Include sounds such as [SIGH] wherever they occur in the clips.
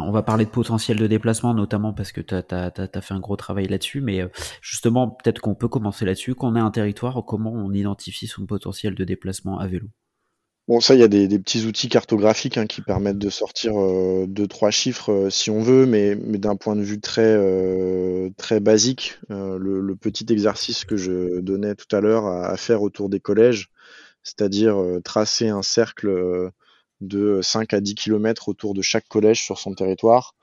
On va parler de potentiel de déplacement, notamment parce que tu as, fait un gros travail là-dessus, mais euh, justement, peut-être qu'on peut commencer là-dessus. Qu'on ait un territoire, comment on identifie son potentiel de déplacement à vélo Bon, ça, il y a des, petits outils cartographiques hein, qui permettent de sortir euh, deux, trois chiffres euh, si on veut, mais, d'un point de vue très, basique, le, petit exercice que je donnais tout à l'heure à, faire autour des collèges, c'est-à-dire tracer un cercle de 5 à 10 km autour de chaque collège sur son territoire,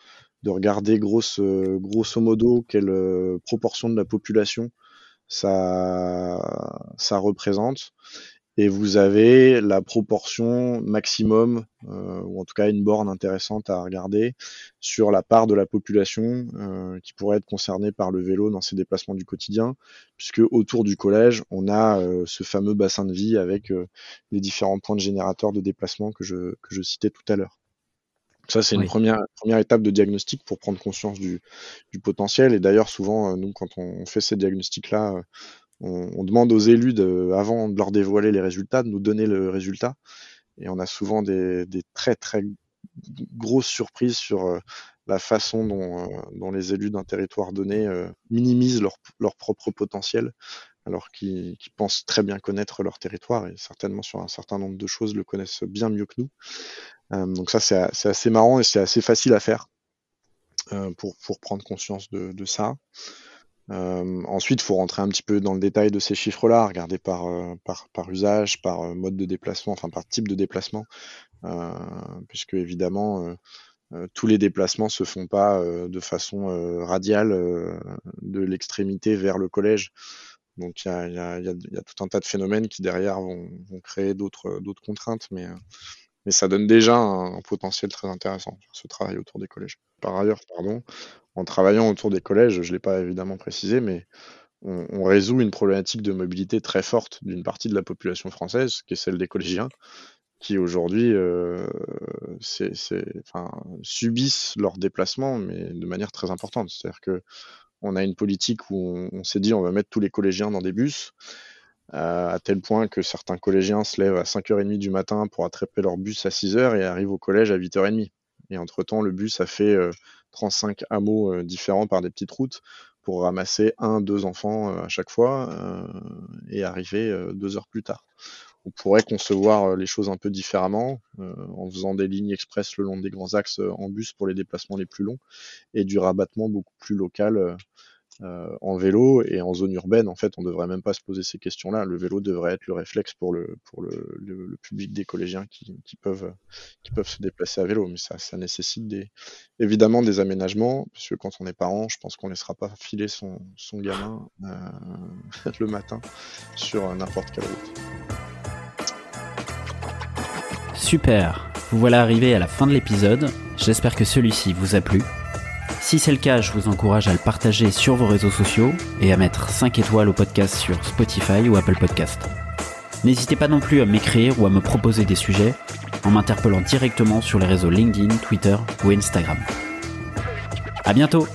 de regarder grosso, grosso modo quelle euh, proportion de la population ça représente et vous avez la proportion maximum, euh, ou en tout cas une borne intéressante à regarder, sur la part de la population euh, qui pourrait être concernée par le vélo dans ses déplacements du quotidien, puisque autour du collège, on a euh, ce fameux bassin de vie avec les différents points de générateurs de déplacement que je, que je citais tout à l'heure. Ça, c'est Oui. une première, première étape de diagnostic pour prendre conscience du, du potentiel. Et d'ailleurs, souvent, nous, quand on fait ces diagnostics-là, on, demande aux élus, de, avant de leur dévoiler les résultats, de nous donner le résultat. Et on a souvent des, très très grosses surprises sur euh, la façon dont, euh, dont les élus d'un territoire donné euh, minimisent leur, propre potentiel, alors qu'ils pensent très bien connaître leur territoire et certainement sur un certain nombre de choses le connaissent bien mieux que nous. Donc ça, c'est assez marrant et c'est assez facile à faire pour, prendre conscience de ça. Euh, ensuite, il faut rentrer un petit peu dans le détail de ces chiffres-là, regarder par, euh, usage, par euh, mode de déplacement, enfin par type de déplacement, puisque évidemment, tous les déplacements se font pas de façon radiale de l'extrémité vers le collège. Donc il y a, tout un tas de phénomènes qui derrière vont, créer d'autres contraintes, mais, mais ça donne déjà un, un potentiel très intéressant, ce travail autour des collèges. Par ailleurs, pardon, en travaillant autour des collèges, je ne l'ai pas évidemment précisé, mais on, résout une problématique de mobilité très forte d'une partie de la population française, qui est celle des collégiens, qui aujourd'hui euh, subissent leurs déplacements, mais de manière très importante. C'est-à-dire que on a une politique où on, on s'est dit on va mettre tous les collégiens dans des bus, euh, à tel point que certains collégiens se lèvent à 5h30 du matin pour attraper leur bus à 6h et arrivent au collège à 8h30. Et entre-temps, le bus a fait euh, 35 hameaux euh, différents par des petites routes pour ramasser un, deux enfants euh, à chaque fois euh, et arriver deux heures plus tard. On pourrait concevoir les choses un peu différemment en faisant des lignes express le long des grands axes en bus pour les déplacements les plus longs et du rabattement beaucoup plus local en vélo et en zone urbaine. En fait, on devrait même pas se poser ces questions-là. Le vélo devrait être le réflexe pour le, pour le, public des collégiens qui, peuvent, se déplacer à vélo. Mais ça, ça nécessite des, évidemment des aménagements, parce que quand on est parent, je pense qu'on ne laissera pas filer son, son gamin euh, [LAUGHS] le matin sur n'importe quelle route. Super, vous voilà arrivé à la fin de l'épisode, j'espère que celui-ci vous a plu. Si c'est le cas, je vous encourage à le partager sur vos réseaux sociaux et à mettre 5 étoiles au podcast sur Spotify ou Apple Podcast. N'hésitez pas non plus à m'écrire ou à me proposer des sujets en m'interpellant directement sur les réseaux LinkedIn, Twitter ou Instagram. À bientôt